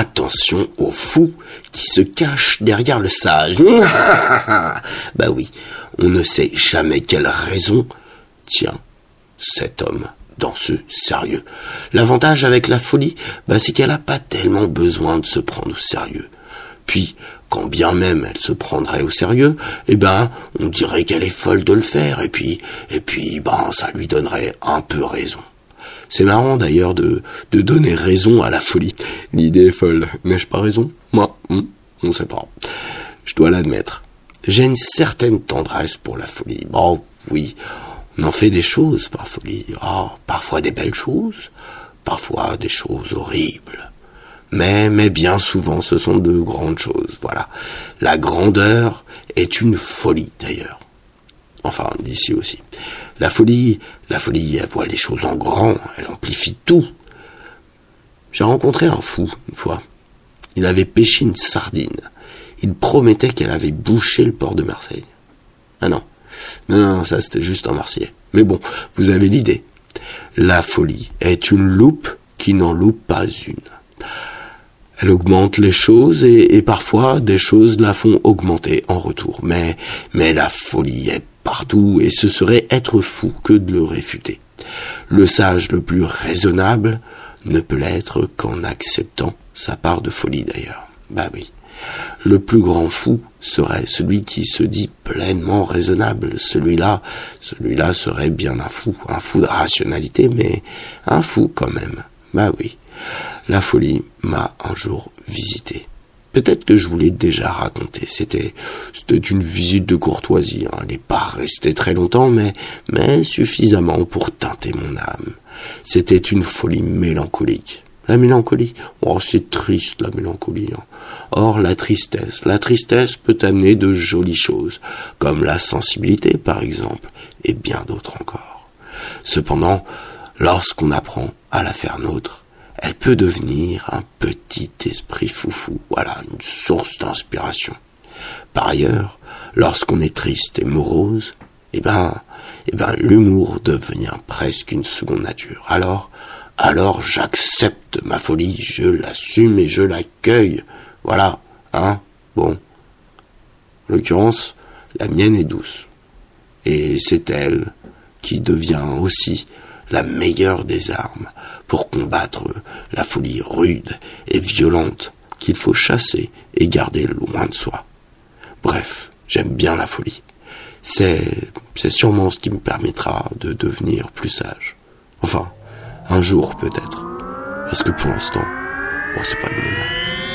attention au fou qui se cache derrière le sage. bah oui, on ne sait jamais quelle raison tient cet homme dans ce sérieux. L'avantage avec la folie, bah, c'est qu'elle n'a pas tellement besoin de se prendre au sérieux. Puis, quand bien même elle se prendrait au sérieux, eh ben, on dirait qu'elle est folle de le faire, et puis, et puis, ben, ça lui donnerait un peu raison. C'est marrant d'ailleurs de, de donner raison à la folie. L'idée est folle, n'ai-je pas raison? Moi, hmm, on sait pas. Je dois l'admettre. J'ai une certaine tendresse pour la folie. Bon, oui, on en fait des choses par folie. Ah, parfois des belles choses, parfois des choses horribles. Mais, mais bien souvent, ce sont de grandes choses. Voilà. La grandeur est une folie, d'ailleurs. Enfin, d'ici aussi. La folie, la folie, elle voit les choses en grand, elle amplifie tout. J'ai rencontré un fou, une fois. Il avait pêché une sardine. Il promettait qu'elle avait bouché le port de Marseille. Ah non. Non, non, ça c'était juste en marseillais. Mais bon, vous avez l'idée. La folie est une loupe qui n'en loupe pas une. Elle augmente les choses et, parfois des choses la font augmenter en retour. Mais, mais la folie est partout et ce serait être fou que de le réfuter. Le sage le plus raisonnable ne peut l'être qu'en acceptant sa part de folie d'ailleurs. Bah oui. Le plus grand fou serait celui qui se dit pleinement raisonnable. Celui-là, celui-là serait bien un fou, un fou de rationalité, mais un fou quand même. Bah oui. La folie m'a un jour visité. Peut-être que je vous l'ai déjà raconté. C'était, c'était une visite de courtoisie. Hein. Elle n'est pas restée très longtemps, mais, mais suffisamment pour teinter mon âme. C'était une folie mélancolique. La mélancolie, oh, c'est triste la mélancolie. Hein. Or, la tristesse, la tristesse peut amener de jolies choses, comme la sensibilité par exemple, et bien d'autres encore. Cependant, lorsqu'on apprend à la faire nôtre, elle peut devenir un petit esprit foufou, voilà, une source d'inspiration. Par ailleurs, lorsqu'on est triste et morose, eh ben, eh ben, l'humour devient presque une seconde nature. Alors, alors j'accepte ma folie, je l'assume et je l'accueille. Voilà, hein, bon. En l'occurrence, la mienne est douce. Et c'est elle qui devient aussi la meilleure des armes pour combattre la folie rude et violente qu'il faut chasser et garder loin de soi. Bref, j'aime bien la folie. C'est, c'est sûrement ce qui me permettra de devenir plus sage. Enfin, un jour peut-être. Parce que pour l'instant, bon, c'est pas le moment.